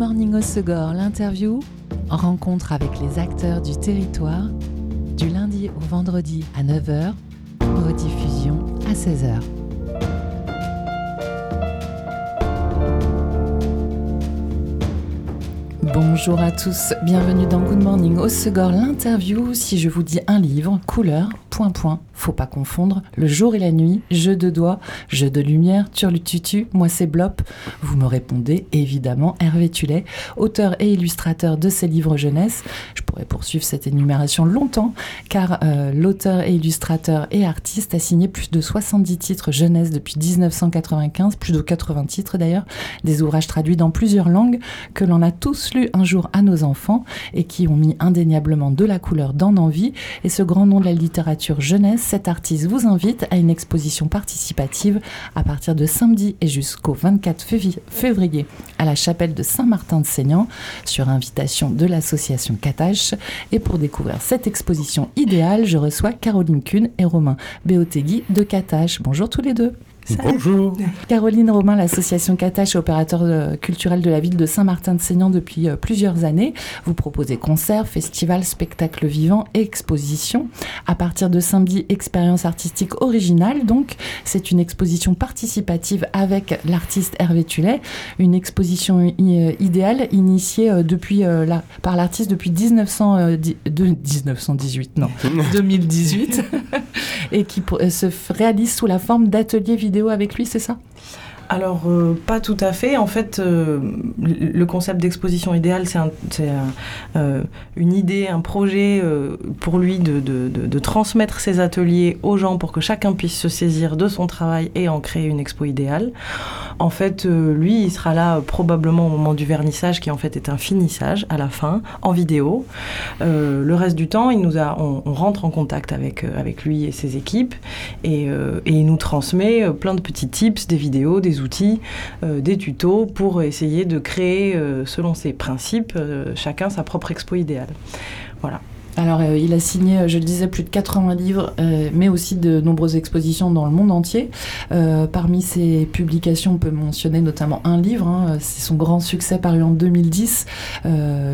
Morning au Segor, l'interview, rencontre avec les acteurs du territoire, du lundi au vendredi à 9h, rediffusion à 16h. Bonjour à tous, bienvenue dans Good Morning au Segor, l'interview. Si je vous dis un livre, couleur, point point, faut pas confondre, le jour et la nuit, jeu de doigts, jeu de lumière, turlututu, moi c'est Blop. Vous me répondez évidemment Hervé Tullet, auteur et illustrateur de ces livres jeunesse. Je pourrais poursuivre cette énumération longtemps, car euh, l'auteur et illustrateur et artiste a signé plus de 70 titres jeunesse depuis 1995, plus de 80 titres d'ailleurs, des ouvrages traduits dans plusieurs langues que l'on a tous lus un jour à nos enfants et qui ont mis indéniablement de la couleur dans vies. Et ce grand nom de la littérature jeunesse cet artiste vous invite à une exposition participative à partir de samedi et jusqu'au 24 février à la chapelle de Saint-Martin-de-Seignan sur invitation de l'association Katache. Et pour découvrir cette exposition idéale, je reçois Caroline Kuhn et Romain Béotegui de Katache. Bonjour tous les deux. Bonjour. Caroline Romain, l'association Katache, opérateur euh, culturel de la ville de Saint-Martin-de-Seignan depuis euh, plusieurs années. Vous proposez concerts, festivals, spectacles vivants et expositions. À partir de samedi, expérience artistique originale. Donc, c'est une exposition participative avec l'artiste Hervé Tullet. Une exposition euh, idéale initiée depuis, par l'artiste depuis 1900, de 1918, non, 2018, et qui se réalise sous la forme d'ateliers vidéo avec lui, c'est ça? Alors, euh, pas tout à fait. En fait, euh, le concept d'exposition idéale, c'est euh, une idée, un projet pour lui de, transmettre ses ateliers aux gens pour que chacun puisse se saisir de son travail et en créer une expo idéale. En fait, lui, il sera là probablement au moment du vernissage, qui en fait est un finissage à la fin, en vidéo. le reste du temps, on, rentre en contact avec, avec lui et ses équipes et, et il nous transmet plein de petits tips, des vidéos, des outils, euh, des tutos pour essayer de créer, euh, selon ses principes, euh, chacun sa propre expo idéale. Voilà. Alors, euh, il a signé, euh, je le disais, plus de 80 livres, euh, mais aussi de nombreuses expositions dans le monde entier. parmi ses publications, on peut mentionner notamment un livre. Hein, c'est son grand succès paru en 2010.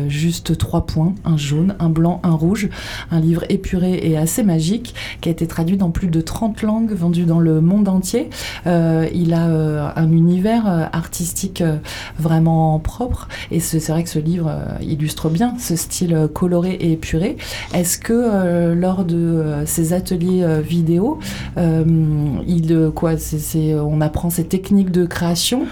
juste trois points, un jaune, un blanc, un rouge. Un livre épuré et assez magique qui a été traduit dans plus de 30 langues, vendu dans le monde entier. il a un univers artistique vraiment propre. Et c'est vrai que ce livre illustre bien ce style coloré et épuré. Est-ce que euh, lors de euh, ces ateliers euh, vidéo, on apprend ces techniques de création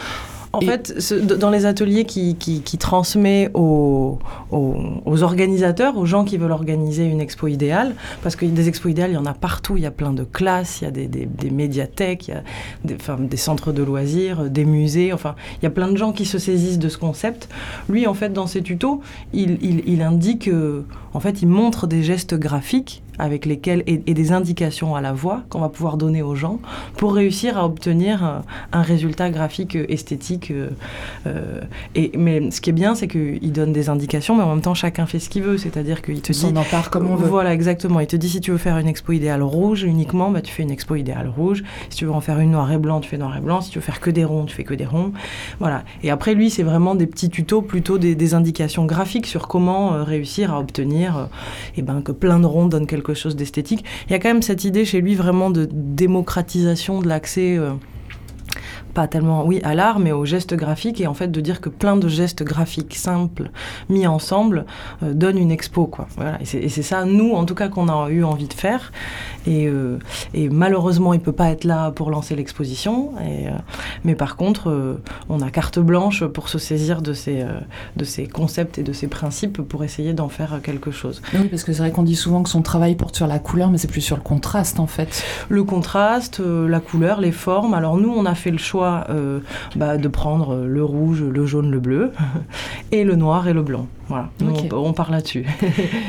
en fait, dans les ateliers qui, qui, transmet aux, aux, organisateurs, aux gens qui veulent organiser une expo idéale, parce que des expos idéales, il y en a partout, il y a plein de classes, il y a des, des, médiathèques, il y a des, enfin, des, centres de loisirs, des musées, enfin, il y a plein de gens qui se saisissent de ce concept. Lui, en fait, dans ses tutos, il, il, il indique, en fait, il montre des gestes graphiques avec lesquels et, des indications à la voix qu'on va pouvoir donner aux gens pour réussir à obtenir un, un résultat graphique esthétique euh, et, mais ce qui est bien, c'est qu'il donne des indications, mais en même temps, chacun fait ce qu'il veut. C'est-à-dire qu'il te dit. On en part comme on veut. Voilà, exactement. Il te dit si tu veux faire une expo idéale rouge uniquement, bah, tu fais une expo idéale rouge. Si tu veux en faire une noir et blanc, tu fais noir et blanc. Si tu veux faire que des ronds, tu fais que des ronds. Voilà. Et après, lui, c'est vraiment des petits tutos, plutôt des, indications graphiques sur comment euh, réussir à obtenir euh, eh ben, que plein de ronds donnent quelque chose d'esthétique. Il y a quand même cette idée chez lui vraiment de démocratisation de l'accès pas tellement, oui, à l'art, mais au geste graphique, et en fait de dire que plein de gestes graphiques simples mis ensemble euh, donnent une expo, quoi. Et c'est ça, nous, en tout cas, qu'on a eu envie de faire. Et, euh, et malheureusement, il peut pas être là pour lancer l'exposition. Euh, mais par contre, on a carte blanche pour se saisir de ces, de ces concepts et de ces principes pour essayer d'en faire quelque chose. Oui, parce que c'est vrai qu'on dit souvent que son travail porte sur la couleur, mais c'est plus sur le contraste, en fait. Le contraste, la couleur, les formes. Alors nous, on a fait le choix euh, bah, de prendre le rouge, le jaune, le bleu, et le noir et le blanc. Voilà, on, part là-dessus.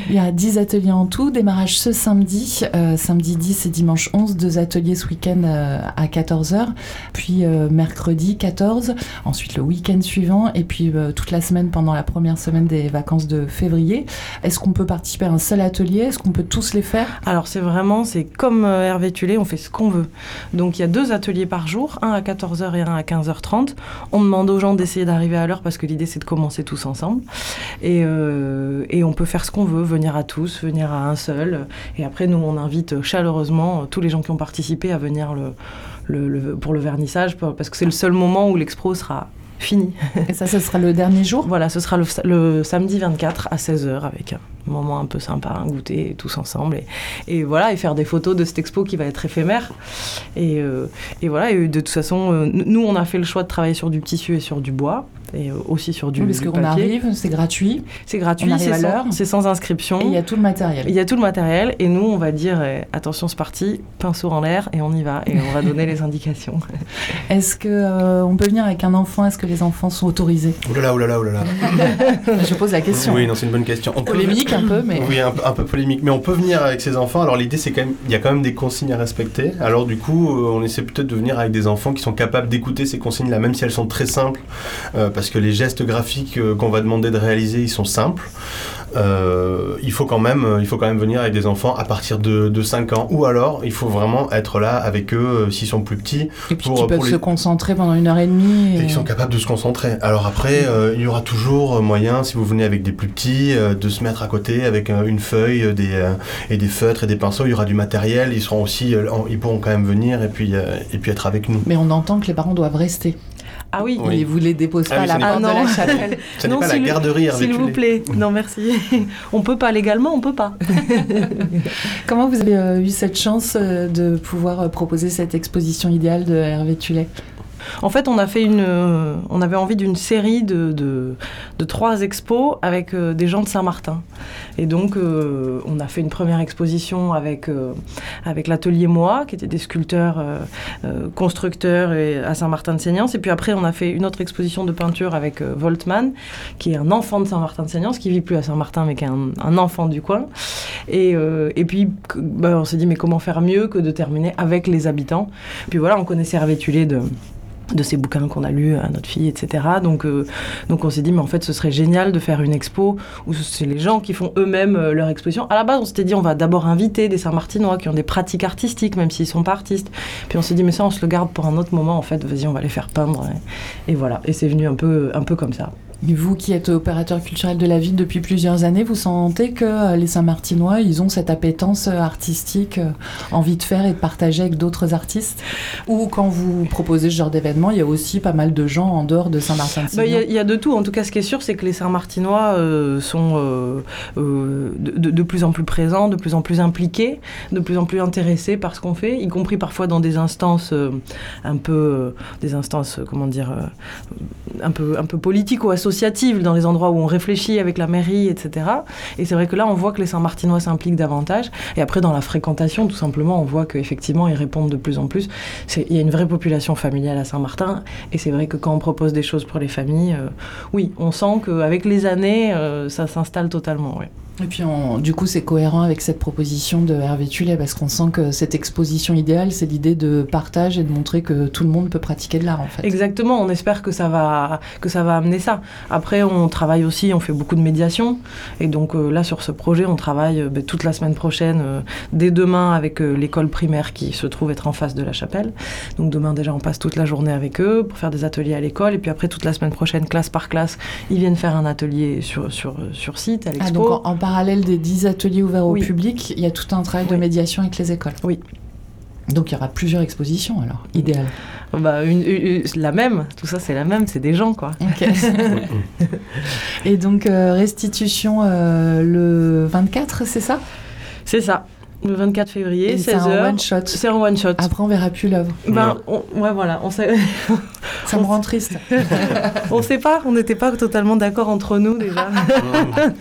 Il y a 10 ateliers en tout, démarrage ce samedi, euh, samedi 10 et dimanche 11, deux ateliers ce week-end euh, à 14h, puis mercredi 14, ensuite le week-end suivant, et puis toute la semaine pendant la première semaine des vacances de février. Est-ce qu'on peut participer à un seul atelier? Est-ce qu'on peut tous les faire? Alors c'est vraiment, c'est comme Hervé Tulé, on fait ce qu'on veut. Donc il y a deux ateliers par jour, un à 14h 14h et un à 15h30. On demande aux gens d'essayer d'arriver à l'heure parce que l'idée c'est de commencer tous ensemble. Et, euh, et on peut faire ce qu'on veut, venir à tous, venir à un seul. Et après, nous, on invite chaleureusement tous les gens qui ont participé à venir le, le- le- pour le vernissage parce que c'est le seul moment où l'expo sera finie. Et ça, ce sera le dernier jour? Voilà, ce sera le, samedi 24 à 16h avec un moment un peu sympa, un goûter tous ensemble. Et, et voilà, et faire des photos de cette expo qui va être éphémère. Et, euh, et voilà, et de toute façon, euh, nous, on a fait le choix de travailler sur du tissu et sur du bois. Et euh, aussi sur du, Oui, Parce du qu'on papier. arrive, c'est gratuit, C'est gratuit, c'est à l'heure. sans, c'est sans inscription. et il y a tout le matériel. Il y a tout le matériel et nous on va dire euh, attention c'est parti, pinceau en l'air et on y va et on va donner les indications. Est-ce que euh, on peut venir avec un enfant? Est-ce que les enfants sont autorisés? Oulala, oulala, oulala. Je pose la question. Oui, non, c'est une bonne question. On peut- Polémique Oui, un, peu- un peu polémique. Mais on peut venir avec ses enfants. Alors l'idée, c'est quand même, il y a quand même des consignes à respecter. Alors du coup, euh, on essaie peut-être de venir avec des enfants qui sont capables d'écouter ces consignes-là, même si elles sont très simples, euh, parce que les gestes graphiques euh, qu'on va demander de réaliser, ils sont simples. Euh, il faut quand même, euh, il faut quand même venir avec des enfants à partir de, de 5 ans, ou alors il faut vraiment être là avec eux euh, s'ils sont plus petits. et puis pour- peuvent les- se concentrer pendant une heure et demie. Et et- ils sont capables de se concentrer. Alors après, euh, il y aura toujours moyen, si vous venez avec des plus petits, euh, de se mettre à côté avec une feuille des, et des feutres et des pinceaux. Il y aura du matériel. Ils seront aussi, ils pourront quand même venir et puis et puis être avec nous. Mais on entend que les parents doivent rester. Ah oui, Oui. Ils vous les déposent Ah pas oui, à ce la n'est porte pas- de la non. chapelle. Ce n'est Non, pas la s'il- garderie s'il vous plaît. Non merci. on peut pas légalement, on peut pas. Comment vous avez euh, eu cette chance euh, de pouvoir euh, proposer cette exposition idéale de Hervé Tullet? En fait, euh, on avait envie d'une série de, trois expos avec euh, des gens de Saint-Martin. Et donc, euh, on a fait une première exposition avec, l'atelier Moi, qui étaient des sculpteurs, constructeurs à Saint-Martin-de-Seignance. Et puis après, on a fait une autre exposition de peinture avec Voltman, qui est un enfant de Saint-Martin-de-Seignance, qui vit plus à Saint-Martin, mais qui est un, enfant du coin. Et, puis, bah, on s'est dit, mais comment faire mieux que de terminer avec les habitants? Puis voilà, on connaissait Hervé Tullet de de ces bouquins qu'on a lus à notre fille, etc. Donc, euh, donc on s'est dit, mais en fait, ce serait génial de faire une expo où c'est les gens qui font eux-mêmes euh, leur exposition. À la base, on s'était dit, on va d'abord inviter des Saint-Martinois qui ont des pratiques artistiques, même s'ils sont pas artistes. Puis on s'est dit, mais ça, on se le garde pour un autre moment, en fait. Vas-y, on va les faire peindre. Et, et voilà. Et c'est venu un peu, un peu comme ça. Vous qui êtes opérateur culturel de la ville depuis plusieurs années, vous sentez que euh, les Saint-Martinois, ils ont cette appétence euh, artistique, euh, envie de faire et de partager avec d'autres artistes? Ou quand vous proposez ce genre d'événement, il y a aussi pas mal de gens en dehors de Bah, Il y, a- Saint-Martin-de-Signon il y a de tout. En tout cas, ce qui est sûr, c'est que les Saint-Martinois euh, sont euh, euh, de, plus en plus présents, de plus en plus impliqués, de plus en plus intéressés par ce qu'on fait, y compris parfois dans des instances un peu, des instances, comment dire, un peu, un peu politiques ou associatives, dans les endroits où on réfléchit avec la mairie, etc. Et c'est vrai que là, on voit que les Saint-Martinois s'impliquent davantage. Et après, dans la fréquentation, tout simplement, on voit qu'effectivement, ils répondent de plus en plus. Il y a une vraie population familiale à Saint-Martin. Et c'est vrai que quand on propose des choses pour les familles, euh, oui, on sent qu'avec les années, euh, ça s'installe totalement. Et puis, on- du coup, c'est cohérent avec cette proposition de Hervé Tullet, parce qu'on sent que cette exposition idéale, c'est l'idée de partage et de montrer que tout le monde peut pratiquer de l'art, en fait. Exactement, on espère que ça va que ça va amener ça. Après, on travaille aussi, on fait beaucoup de médiation, et donc euh, là sur ce projet, on travaille euh, ben, toute la semaine prochaine, euh, dès demain avec l'école primaire qui se trouve être en face de la chapelle. Donc demain déjà, on passe toute la journée avec eux pour faire des ateliers à l'école, et puis après toute la semaine prochaine, classe par classe, ils viennent faire un atelier sur sur sur site à Ah, l'expo. Parallèle des 10 ateliers ouverts au public, il y a tout un travail de médiation avec les écoles. Oui. Donc il y aura plusieurs expositions alors, idéal. Bah, une- une- une- la même, tout ça c'est la même, c'est des gens quoi. Ok. Et donc euh, restitution euh, le 24, c'est ça? C'est ça, le 24 février, Et c'est un 16h. one shot. C'est un one shot. Après on verra plus l'œuvre. Ben, on- ouais, voilà, on sait, Ça me rend triste. on sait pas, on n'était pas totalement d'accord entre nous déjà.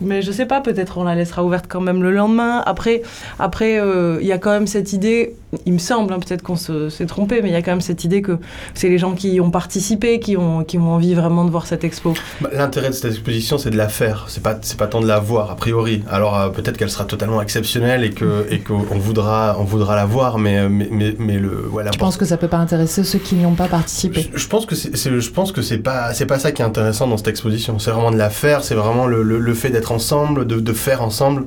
Mais je sais pas, peut-être on la laissera ouverte quand même le lendemain. Après, après, euh, il y a quand même cette idée. Il me semble, hein, peut-être qu'on se- s'est trompé, mais il y a quand même cette idée que c'est les gens qui ont participé, qui ont, qui ont envie vraiment de voir cette expo. Bah, L'intérêt de cette exposition, c'est de la faire. C'est pas, c'est pas tant de la voir a priori. Alors euh, peut-être qu'elle sera totalement exceptionnelle et que, et qu'on voudra, on voudra la voir, mais, euh, mais, mais, mais le, voilà. Je pense que ça peut pas intéresser ceux qui n'y ont pas participé? Je, je pense que c'est, c'est- je pense que c'est pas, c'est pas ça qui est intéressant dans cette exposition. C'est vraiment de la faire. C'est vraiment le, le, le fait d'être ensemble, de, de faire ensemble.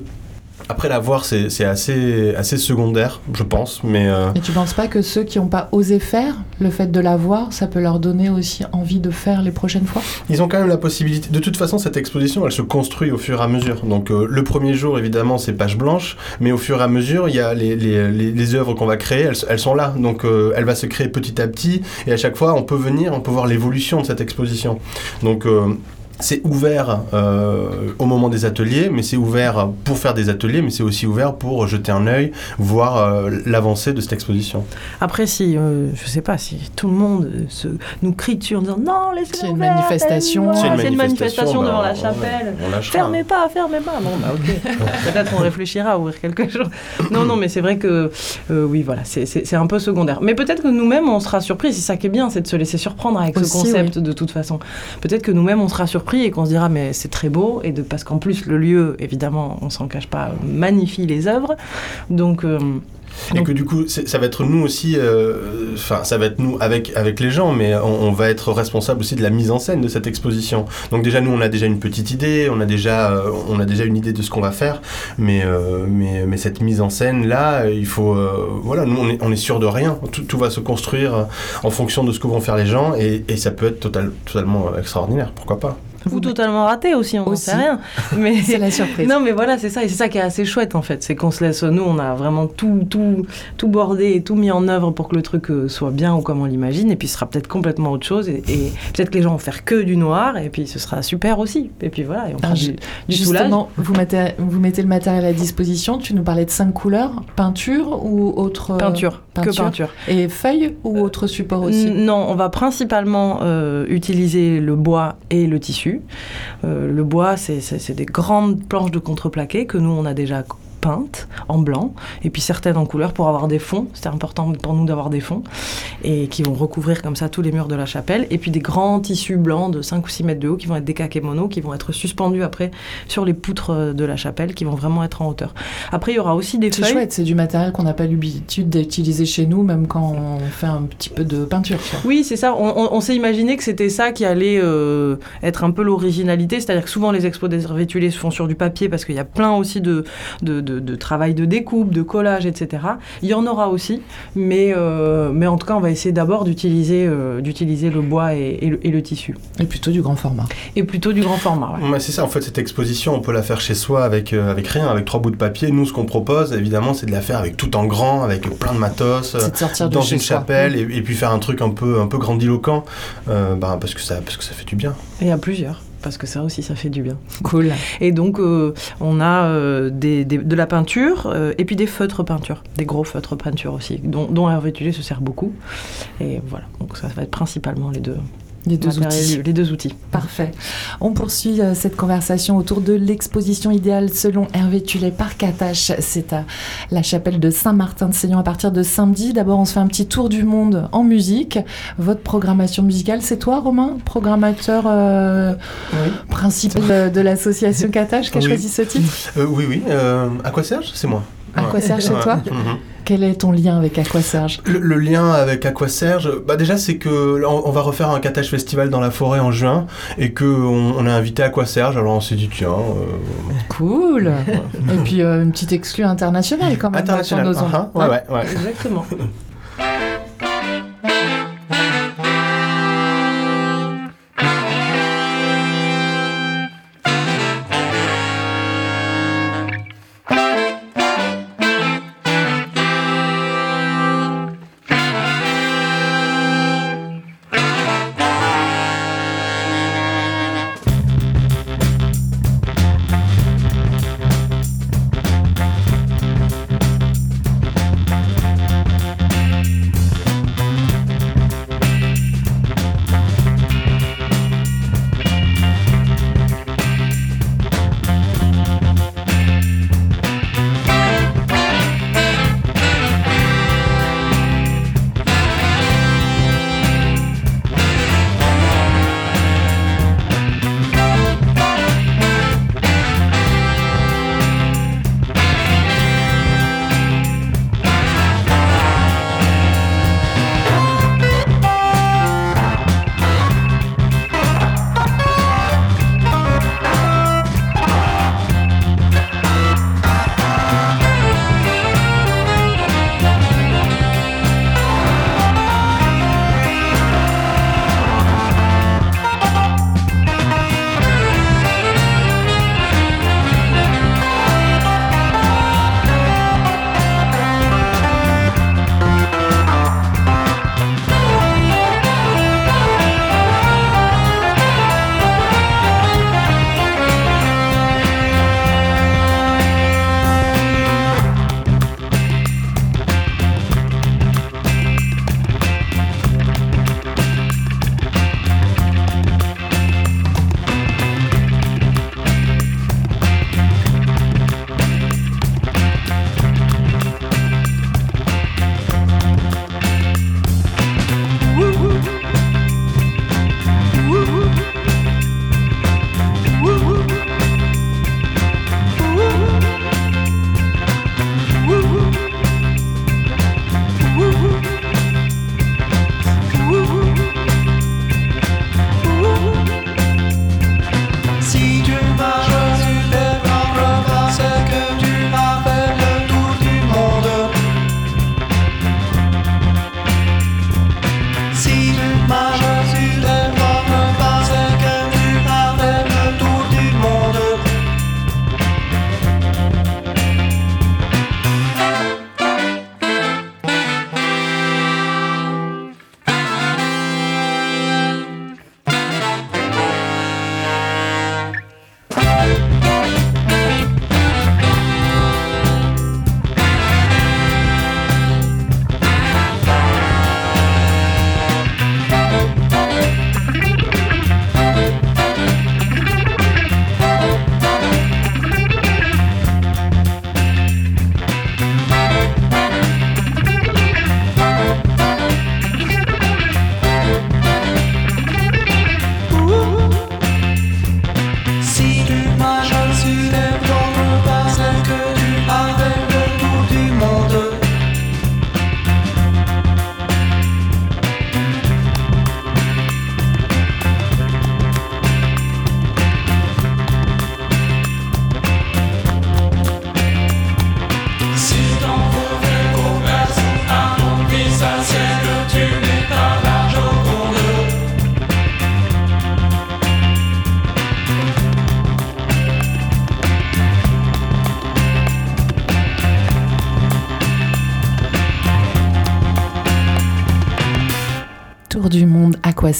Après, la voir, c'est c'est assez, assez secondaire, je pense. Mais euh, Et tu penses pas que ceux qui n'ont pas osé faire, le fait de la voir, ça peut leur donner aussi envie de faire les prochaines fois? Ils ont quand même la possibilité. De toute façon, cette exposition, elle se construit au fur et à mesure. Donc, euh, le premier jour, évidemment, c'est page blanche. Mais au fur et à mesure, il y a les, les, les, les œuvres qu'on va créer, elles, elles sont là. Donc, euh, elle va se créer petit à petit. Et à chaque fois, on peut venir, on peut voir l'évolution de cette exposition. Donc, euh, c'est ouvert euh, au moment des ateliers, mais c'est ouvert pour faire des ateliers, mais c'est aussi ouvert pour jeter un œil, voir euh, l'avancée de cette exposition. Après, si, euh, je sais pas, si tout le monde se, nous crie dessus en disant non, laissez C'est une manifestation. c'est une manifestation devant bah, la ouais, chapelle. on. Fermez pas, fermez pas. Bon, bah ok. Peut-être on réfléchira à ouvrir quelque chose. Non, non, mais c'est vrai que, euh, oui, voilà, c'est- un peu secondaire. Mais peut-être que nous-mêmes, on sera surpris. C'est ça qui est bien, c'est de se laisser surprendre avec Aussi, ce concept de toute façon. Peut-être que nous-mêmes, on sera surpris et qu'on se dira, mais c'est très beau. Et de, parce qu'en plus, le lieu, évidemment, on s'en cache pas, magnifie les œuvres. Donc, euh, Et Donc- que du coup, ça va être nous aussi, euh, enfin, ça va être nous avec, avec les gens, mais on, on va être responsable aussi de la mise en scène de cette exposition. Donc déjà, nous, on a déjà une petite idée, on a déjà, euh, on a déjà une idée de ce qu'on va faire, mais, euh, mais, mais cette mise en scène là, il faut, voilà, nous, on est, on est sûr de rien. Tout, tout va se construire en fonction de ce que vont faire les gens, et, et ça peut être total, totalement extraordinaire. Pourquoi pas ou totalement raté aussi, on Aussi. sait rien. Mais C'est la surprise. Non, mais voilà, c'est ça, et c'est ça qui est assez chouette en fait. C'est qu'on se laisse, nous, on a vraiment tout, tout, tout bordé et tout mis en œuvre pour que le truc euh, soit bien ou comme on l'imagine, et puis ce sera peut-être complètement autre chose, et, et peut-être que les gens vont faire que du noir, et puis ce sera super aussi. Et puis voilà, et on fera Ah, du, du soulage. Justement, vous mettez, vous mettez le matériel à disposition. Tu nous parlais de cinq couleurs peinture ou autre euh, Peinture, que peinture. Et feuilles ou autre support aussi Non, on va principalement euh, utiliser le bois et le tissu. Euh, le bois, c'est des grandes planches de contreplaqué que nous, on a déjà peintes en blanc, et puis certaines en couleur pour avoir des fonds. C'était important pour nous d'avoir des fonds, et qui vont recouvrir comme ça tous les murs de la chapelle. Et puis des grands tissus blancs de 5 ou 6 mètres de haut qui vont être des kakémonos, qui vont être suspendus après sur les poutres euh, de la chapelle, qui vont vraiment être en hauteur. Après, il y aura aussi des C'est feuilles. chouette, c'est du matériel qu'on n'a pas l'habitude d'utiliser chez nous, même quand on fait un petit peu de peinture. Oui, c'est ça. On, on- on s'est imaginé que c'était ça qui allait euh, être un peu l'originalité. C'est-à-dire que souvent, les expos des se font sur du papier parce qu'il y a plein aussi de, de, de- de travail de découpe, de collage, etc. Il y en aura aussi. Mais, euh, mais en tout cas, on va essayer d'abord d'utiliser euh, d'utiliser le bois et, et le, et le tissu. Et plutôt du grand format. Et plutôt du grand format. ouais. C'est ça, en fait, cette exposition, on peut la faire chez soi avec, euh, avec rien, avec trois bouts de papier. Nous, ce qu'on propose, évidemment, c'est de la faire avec tout en grand, avec plein de matos. euh, de dans une soi. chapelle et, et puis faire un truc un peu un peu grandiloquent euh, bah, parce que ça parce que ça fait du bien Et à plusieurs. Parce que ça aussi, ça fait du bien. Cool. Et donc, euh, on a euh, des, des- de la peinture euh, et puis des feutres peinture, des gros feutres peinture aussi, dont, dont Hervé Tullier se sert beaucoup. Et voilà, donc ça va être principalement les deux, Les deux outils. Les deux outils. Parfait. On poursuit euh, cette conversation autour de l'exposition idéale selon Hervé Tullet Parc Attache. C'est à la chapelle de Saint-Martin de Seignan à partir de samedi. D'abord, on se fait un petit tour du monde en musique. Votre programmation musicale, c'est toi, Romain, programmateur euh, principal de, l'association Catache qui a Oui. choisi ce titre? Euh, oui oui euh, à quoi Serge c'est moi Aqua Serge, c'est toi Mhm. Quel est ton lien avec Aqua Serge le, le lien avec Aqua Serge bah déjà c'est que là, on, va refaire un catage festival dans la forêt en juin et que on, on a invité Aqua Serge alors on s'est dit tiens euh, Cool Et puis euh, une petite exclue internationale quand même international sur nos ondes. Ah, ah, ouais ouais, ouais. Exactement.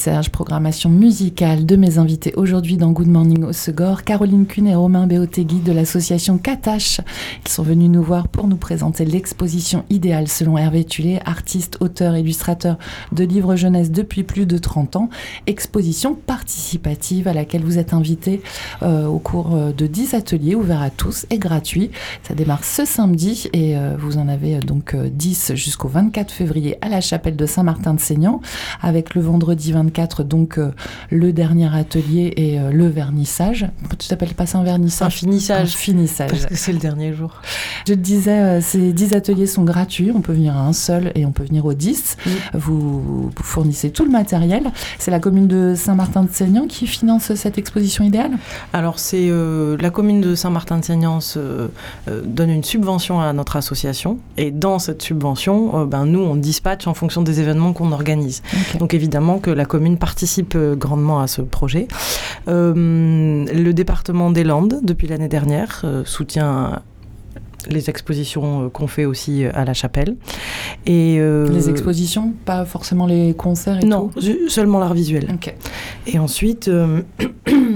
Aquaserge, programmation musicale de mes invités aujourd'hui dans Good Morning au Segor, Caroline Kuhn et Romain Béotegui de l'association Katache, qui sont venus nous voir pour nous présenter l'exposition idéale selon Hervé Tullet, artiste, auteur, illustrateur de livres jeunesse depuis plus de 30 ans. Exposition participative à laquelle vous êtes invités euh, au cours euh, de 10 ateliers ouverts à tous et gratuits. Ça démarre ce samedi et euh, vous en avez donc euh, 10 jusqu'au 24 février à la chapelle de Saint-Martin de Seignan, avec le vendredi 24 donc euh, le dernier atelier et euh, le vernissage. Tu t'appelles pas ça un Un vernissage finissage. Un finissage. Parce que c'est le dernier jour. Je te disais, euh, ces 10 ateliers sont gratuits. On peut venir à un seul et on peut venir aux 10. Oui. Vous, vous fournissez tout le matériel. C'est la commune de Saint-Martin-de-Seignan qui finance cette exposition idéale? Alors, c'est la commune de Saint-Martin-de-Seignans euh, donne une subvention à notre association. Et dans cette subvention, ben, nous, on dispatche en fonction des événements qu'on organise. Donc, évidemment que la commune participe euh, grandement à ce projet. Euh, le département des Landes, depuis l'année dernière, euh, soutient les expositions qu'on fait aussi à la chapelle. Et, euh, Les expositions, pas forcément les concerts et Non, tout seulement l'art visuel. Et ensuite, euh,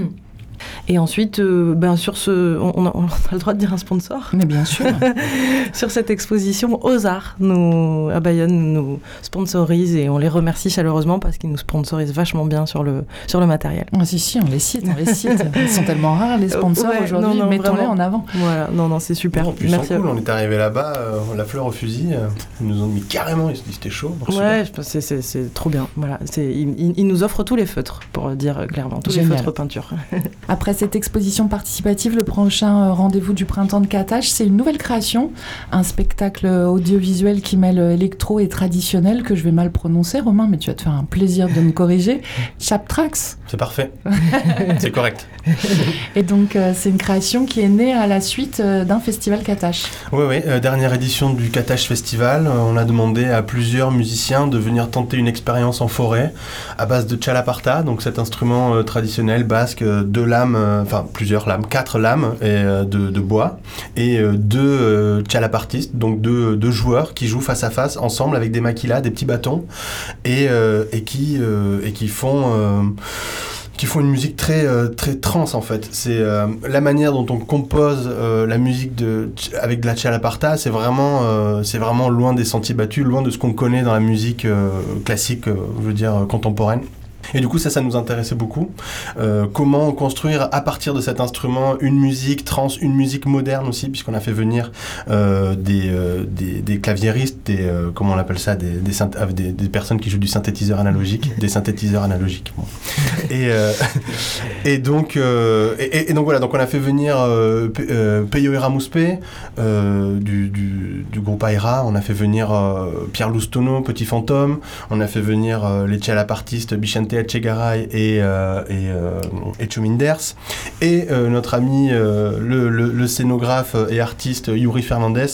et ensuite, euh, ben sur ce, on, on a, le droit de dire un sponsor. Mais bien sûr. Sur cette exposition, Ozar, nous, à Bayonne, nous sponsorise et on les remercie chaleureusement parce qu'ils nous sponsorisent vachement bien sur le, sur le matériel. Ah, si, si, on les cite, on les cite. Ils sont tellement rares, les sponsors ouais, aujourd'hui. non, non, Mettons-les en avant. Voilà, non, non, c'est super. Plus, ils Merci. cool. vous. On est arrivé là-bas, euh, la fleur au fusil. euh, ils nous ont mis carrément, ils se dit c'était chaud. Ouais, c'est- c'est c'est trop bien. Voilà, c'est ils, ils- ils nous offrent tous les feutres, pour dire clairement, tous Génial. les feutres peinture. Après cette exposition participative, le prochain euh, rendez-vous du printemps de Katache, c'est une nouvelle création, un spectacle audiovisuel qui mêle électro et traditionnel que je vais mal prononcer, Romain, mais tu vas te faire un plaisir de me corriger. Chaptrax. C'est parfait. c'est correct. Et donc, euh, c'est une création qui est née à la suite euh, d'un festival Katache. Oui, oui, euh, dernière édition du Katash Festival. Euh, on a demandé à plusieurs musiciens de venir tenter une expérience en forêt à base de chalaparta, donc cet instrument euh, traditionnel basque, euh, deux lames, euh, enfin plusieurs lames, quatre lames euh, de, bois, et euh, deux euh, chalapartistes, donc deux, joueurs qui jouent face à face ensemble avec des maquilas, des petits bâtons, et, euh, qui, euh, font... euh, une musique très euh, très trans en fait. C'est euh, la manière dont on compose euh, la musique de avec de la chalaparta, c'est vraiment euh, c'est vraiment loin des sentiers battus, loin de ce qu'on connaît dans la musique euh, classique, euh, je veux dire euh, contemporaine. Et du coup, ça, ça nous intéressait beaucoup. Euh, comment construire à partir de cet instrument une musique trans, une musique moderne aussi, puisqu'on a fait venir euh, des, euh, des, des claviéristes, des, comment on appelle ça, des, personnes qui jouent du synthétiseur analogique, des synthétiseurs analogiques. bon. Et, et, donc, et, donc voilà, donc on a fait venir Peyo Eramuspe du, du, du groupe Aira, on a fait venir Pierre Loustono, Petit Fantôme, on a fait venir les chalapartistes Bichente Echegaray et, euh, et, euh, et Chuminders, et euh, notre ami le scénographe et artiste Yuri Fernandez.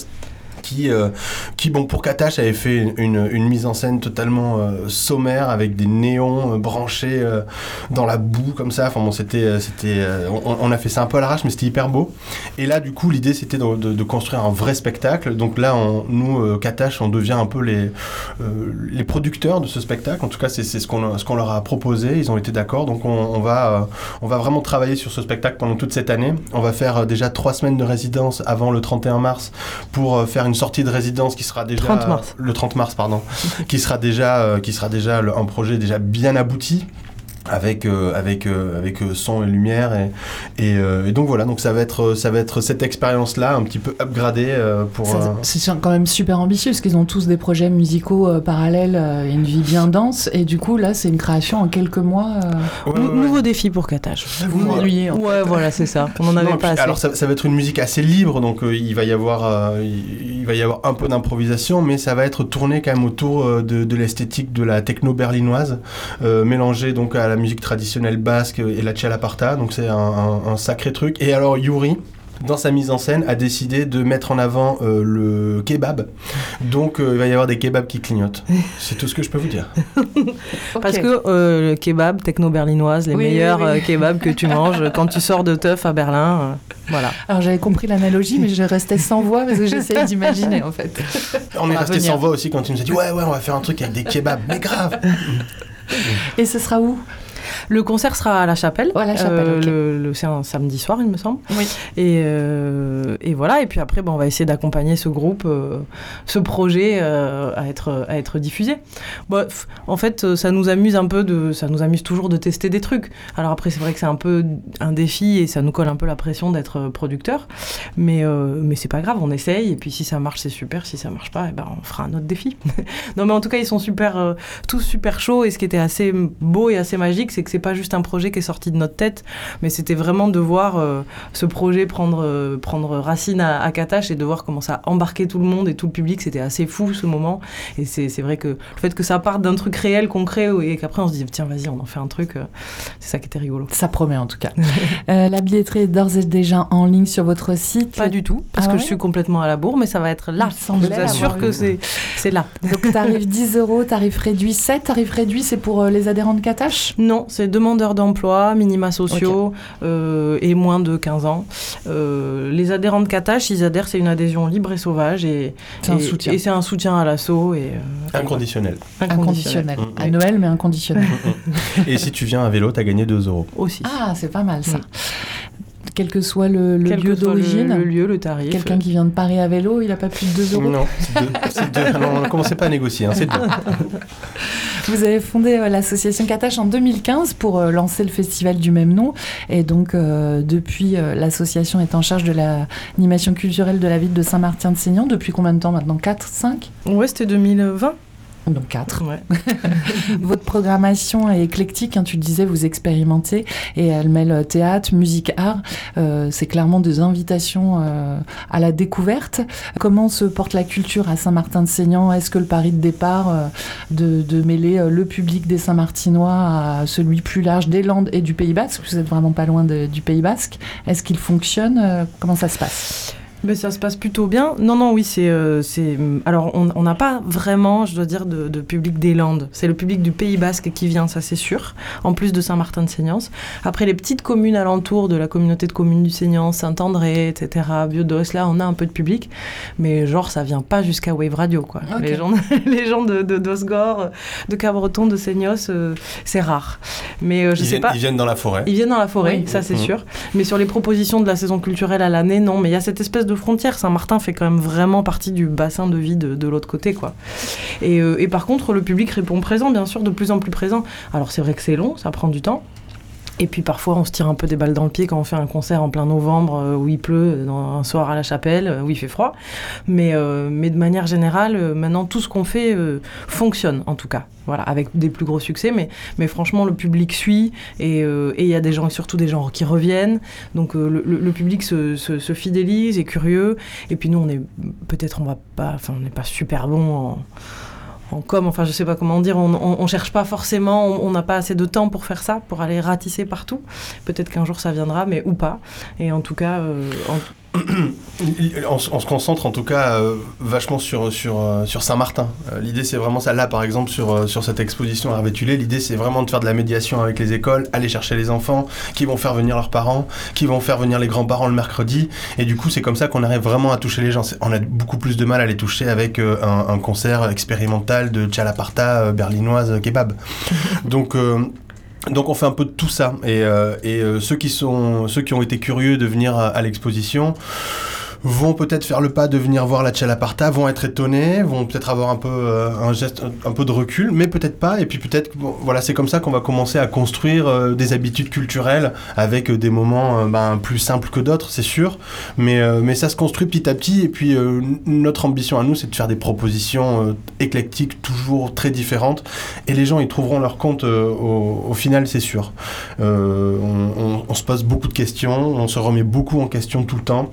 Qui, euh, qui, bon, pour Katash, avait fait une, mise en scène totalement euh, sommaire avec des néons euh, branchés dans la boue comme ça. Enfin bon, c'était, c'était, on, a fait ça un peu à l'arrache, mais c'était hyper beau. Et là, du coup, l'idée c'était de, construire un vrai spectacle. Donc là, on, nous, Katash, on devient un peu les, les producteurs de ce spectacle. En tout cas, c'est, ce qu'on, ce qu'on leur a proposé. Ils ont été d'accord. Donc on, on va, on va vraiment travailler sur ce spectacle pendant toute cette année. On va faire déjà trois semaines de résidence avant le 31 mars pour faire une sortie de résidence qui sera déjà 30 mars. le 30 mars, pardon, qui sera déjà, euh, qui sera déjà le- un projet déjà bien abouti avec euh, avec euh, avec euh, son et lumière et et, euh, et donc voilà donc ça va être ça va être cette expérience là un petit peu upgradée euh, pour euh, C'est quand même super ambitieux parce qu'ils ont tous des projets musicaux euh, parallèles euh, et une vie bien dense. Et du coup, là, c'est une création en quelques mois. euh, ouais, Nou- ouais, ouais. Nouveau défi pour Katache. Vous Ouais. m'ennuyez. en Ouais, voilà, c'est ça. On en Non, avait puis, pas assez. alors ça, ça va être une musique assez libre, donc euh, il va y avoir, euh, il, il va y avoir un peu d'improvisation, mais ça va être tourné quand même autour euh, de, de l'esthétique de la techno berlinoise, euh, mélangée donc à la musique traditionnelle basque et la chalaparta, donc c'est un, un- un sacré truc. Et alors Yuri. Dans sa mise en scène, a décidé de mettre en avant euh, le kebab. Donc, euh, il va y avoir des kebabs qui clignotent. C'est tout ce que je peux vous dire. Parce que euh, le kebab techno-berlinoise, les Oui, meilleurs oui, oui. kebabs que tu manges quand tu sors de teuf à Berlin, euh, voilà. Alors j'avais compris l'analogie, mais je restais sans voix parce que j'essayais d'imaginer en fait. On est resté venir. sans voix aussi quand il nous a dit Ouais, ouais, on va faire un truc avec des kebabs. Mais grave Et ce sera où? Le concert sera à la chapelle. Ouais, à la chapelle, Euh, le- le- c'est un samedi soir, il me semble. Oui. Et, euh, et voilà. Et puis après, bon, on va essayer d'accompagner ce groupe, euh, ce projet à, être, à être diffusé. En fait, ça nous amuse un peu de, ça nous amuse toujours de tester des trucs. Alors après, c'est vrai que c'est un peu un défi et ça nous colle un peu la pression d'être producteur. Mais, euh, mais c'est pas grave, on essaye. Et puis si ça marche, c'est super. Si ça marche pas, eh ben, on fera un autre défi. non, mais en tout cas, ils sont super, euh, tous super chauds. Et ce qui était assez beau et assez magique, c'est que c'est pas juste un projet qui est sorti de notre tête, mais c'était vraiment de voir euh, ce projet prendre, euh, prendre racine à, à Katash et de voir comment ça a embarqué tout le monde et tout le public. C'était assez fou ce moment. Et c'est vrai que le fait que ça parte d'un truc réel, concret, et qu'après on se dit tiens, vas-y, on en fait un truc, euh, c'est ça qui était rigolo. Ça promet en tout cas. Euh, la billetterie est d'ores et déjà en ligne sur votre site. Pas du tout, parce Ah que je suis complètement à la bourre, mais ça va être là. Je vous assure que c'est là. Donc tarif 10 euros, tarif réduit 7. Tarif réduit, c'est pour les adhérents de Katash? Non, c'est demandeurs d'emploi, minima sociaux euh, et moins de 15 ans. Euh, les adhérents de Katash, ils adhèrent, c'est une adhésion libre et sauvage et C'est un et- soutien. Et c'est un soutien à l'assaut et euh, Inconditionnel. Inconditionnel. Mm, À. Noël, mais inconditionnel. Et si tu viens à vélo, t'as gagné 2 euros. aussi. ah, c'est pas mal ça. Mm. Quel que soit le, le Quel que lieu soit le- d'origine. le, lieu, le tarif. Quelqu'un qui vient de Paris à vélo, il a pas plus de 2 euros. Non, c'est deux. Ah Non, ne commencez pas à négocier, hein, c'est deux. Vous avez fondé euh, l'association Katash en 2015 pour euh, lancer le festival du même nom. Et donc, euh, depuis, euh, l'association est en charge de l'animation culturelle de la ville de Saint-Martin-de-Seignan. Depuis combien de temps maintenant? 4, 5 Ouais, c'était 2020. Donc 4. Ouais. Votre programmation est éclectique, hein, tu le disais, vous expérimentez et elle mêle euh, théâtre, musique, art. Euh, c'est clairement des invitations euh, à la découverte. Comment se porte la culture à Saint-Martin-de-Seignan Est-ce que le pari de départ euh, de, de mêler euh, le public des Saint-Martinois à celui plus large des Landes et du Pays Basque? Vous êtes vraiment pas loin de- du Pays Basque. Est-ce qu'il fonctionne? Comment ça se passe? Mais ça se passe plutôt bien. Non, non, oui, c'est. euh, c'est alors, on n'a pas vraiment, je dois dire, de, de public des Landes. C'est le public du Pays Basque qui vient, ça c'est sûr, en plus de Saint-Martin-de-Seignance. Après, les petites communes alentours de la communauté de communes du Seignan, Saint-André, etc., Biodos, là, on a un peu de public. Mais genre, ça vient pas jusqu'à Wave Radio, quoi. Ok. Les gens, les gens de, de d'Osgore, de Cabreton, de Seignos, euh, c'est rare. Mais euh, je Ils sais viennent, pas. ils viennent dans la forêt. Ils viennent dans la forêt, Oui. ça c'est Mhm. sûr. Mais sur les propositions de la saison culturelle à l'année, non. Mais il y a cette espèce de frontière. Saint-Martin fait quand même vraiment partie du bassin de vie de, de l'autre côté, quoi. Et, euh, et par contre, le public répond présent, bien sûr, de plus en plus présent. Alors c'est vrai que c'est long, ça prend du temps. Et puis parfois, on se tire un peu des balles dans le pied quand on fait un concert en plein novembre euh, où il pleut, un soir à la chapelle, euh, où il fait froid. Mais, euh, mais de manière générale, euh, maintenant, tout ce qu'on fait euh, fonctionne, en tout cas. Voilà, avec des plus gros succès. Mais, mais franchement, le public suit. Et euh, il y a des gens, surtout des gens qui reviennent. Donc euh, le, le- le public se, se- se fidélise, est curieux. Et puis nous, on est peut-être, on va pas, enfin, on n'est pas super bon en en com, enfin je sais pas comment dire, on, on, cherche pas forcément, on n'a pas assez de temps pour faire ça, pour aller ratisser partout. Peut-être qu'un jour ça viendra, mais ou pas. Et en tout cas, euh, On, se- on se concentre en tout cas euh, vachement sur, sur, euh, sur Saint-Martin. Euh, l'idée c'est vraiment ça. Là par exemple sur, sur cette exposition à Hervé-Tulé, l'idée c'est vraiment de faire de la médiation avec les écoles, aller chercher les enfants qui vont faire venir leurs parents, qui vont faire venir les grands-parents le mercredi. Et du coup c'est comme ça qu'on arrive vraiment à toucher les gens. On a beaucoup plus de mal à les toucher avec euh, un, un concert expérimental de Chalaparta berlinoise kebab. Donc donc on fait un peu de tout ça. Et, euh, euh, ceux qui sont ceux qui ont été curieux de venir à l'exposition vont peut-être faire le pas de venir voir la Chalaparta, vont être étonnés, vont peut-être avoir un peu euh, un geste un, peu de recul, mais peut-être pas. Et puis peut-être bon, voilà c'est comme ça qu'on va commencer à construire euh, des habitudes culturelles avec euh, des moments ben, plus simples que d'autres, c'est sûr. Mais mais ça se construit petit à petit. Et puis notre ambition à nous c'est de faire des propositions éclectiques toujours très différentes et les gens ils trouveront leur compte au, final c'est sûr. On se pose beaucoup de questions, on se remet beaucoup en question tout le temps.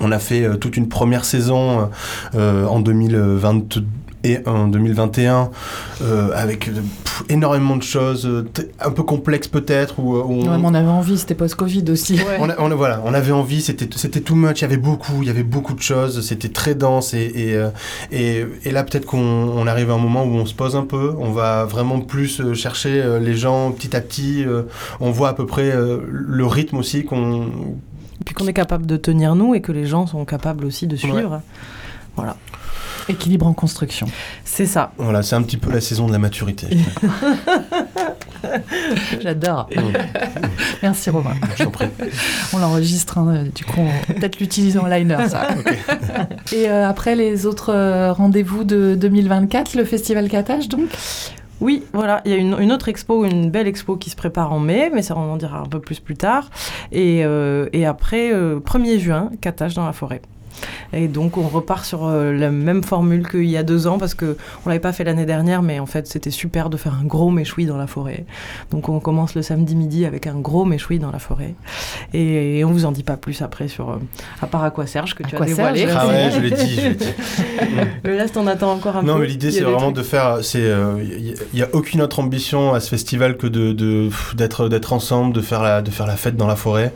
On a fait euh, toute une première saison euh, en 2020 et en 2021 euh, avec euh, pff, énormément de choses, euh, un peu complexes peut-être. Où, où on, Ouais, mais on avait envie, c'était post-Covid aussi. on, a- on a- voilà, on avait envie, c'était c'était too much, il y avait beaucoup, il y avait beaucoup de choses, c'était très dense et, et, euh, et, et là peut-être qu'on on arrive à un moment où on se pose un peu, on va vraiment plus euh, chercher euh, les gens petit à petit, euh, on voit à peu près euh, le rythme aussi qu'on puis qu'on est capable de tenir nous et que les gens sont capables aussi de suivre. Voilà. Équilibre en construction. C'est ça. Voilà, c'est un petit peu la saison de la maturité. J'adore. Merci Romain. Je t'en prie. On l'enregistre, hein, du coup, on va peut-être l'utiliser en liner, ça. Et euh, après les autres euh, rendez-vous de 2024, le festival Catage, donc? Oui, voilà, il y a une, autre expo, une belle expo qui se prépare en mai, mais ça on en dira un peu plus plus tard. Et, euh, après, euh, 1er juin, Catage dans la forêt. Et donc on repart sur euh, la même formule qu'il y a deux ans parce que on l'avait pas fait l'année dernière, mais en fait c'était super de faire un gros méchoui dans la forêt. Donc on commence le samedi midi avec un gros méchoui dans la forêt. Et, et on vous en dit pas plus après sur euh, à part à quoi Serge que tu as dévoilé. Ah ouais, je l'ai dit. je l'ai dit. Le reste on attend encore un peu. Non, mais l'idée, c'est vraiment trucs. de faire. C'est, il n'y a aucune autre ambition à ce festival que de, de- d'être, d'être ensemble, de faire la, de faire la fête dans la forêt.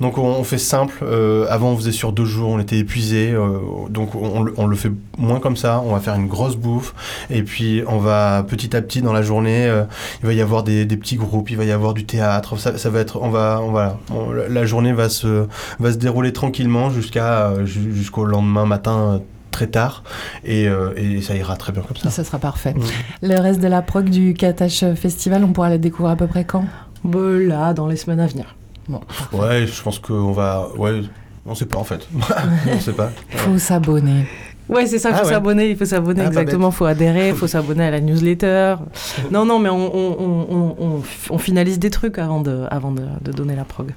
Donc, on, on fait simple. Euh, avant, on faisait sur deux jours, on était épuisés. Euh, donc, on, le- on le fait moins comme ça. On va faire une grosse bouffe. Et puis, on va petit à petit dans la journée. euh, il va y avoir des, des petits groupes, il va y avoir du théâtre. Ça, ça va être. On va, on va, on- la- la journée va se, va se dérouler tranquillement jusqu'à, euh, ju- jusqu'au lendemain matin. très tard et, euh, et ça ira très bien comme ça. ça sera parfait. Mm. Le reste de la prog du Catage Festival, on pourra le découvrir à peu près quand? Bah, là, dans les semaines à venir. Bon, Ouais, je pense qu'on va. Ouais, on sait pas en fait. on sait pas. faut s'abonner. Ouais, c'est ça, il faut Ah ouais. s'abonner, il faut s'abonner Ah, exactement, il faut adhérer, il faut s'abonner à la newsletter. non, non, mais on, on, on, on- on- on finalise des trucs avant de, avant de, de donner la prog.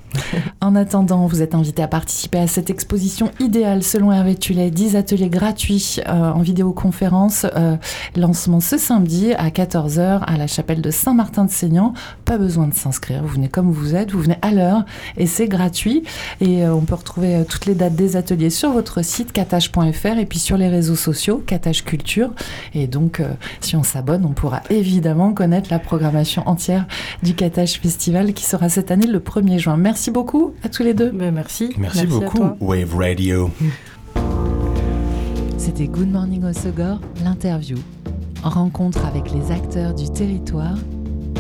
En attendant, vous êtes invité à participer à cette exposition idéale selon Hervé Tullet. 10 ateliers gratuits euh, en vidéoconférence. euh, lancement ce samedi à 14h à la chapelle de Saint-Martin-de-Seignan. Pas besoin de s'inscrire, vous venez comme vous êtes, vous venez à l'heure et c'est gratuit. Et euh, on peut retrouver euh, toutes les dates des ateliers sur votre site catage.fr et puis sur les réseaux sociaux Catage Culture. Et donc, euh, si on s'abonne, on pourra évidemment connaître la programmation entière du Catage Festival qui sera cette année le 1er juin. Merci beaucoup à tous les deux. Ben, merci. Merci, beaucoup, toi. Wave Radio. C'était Good Morning au Segor, l'interview. Rencontre avec les acteurs du territoire,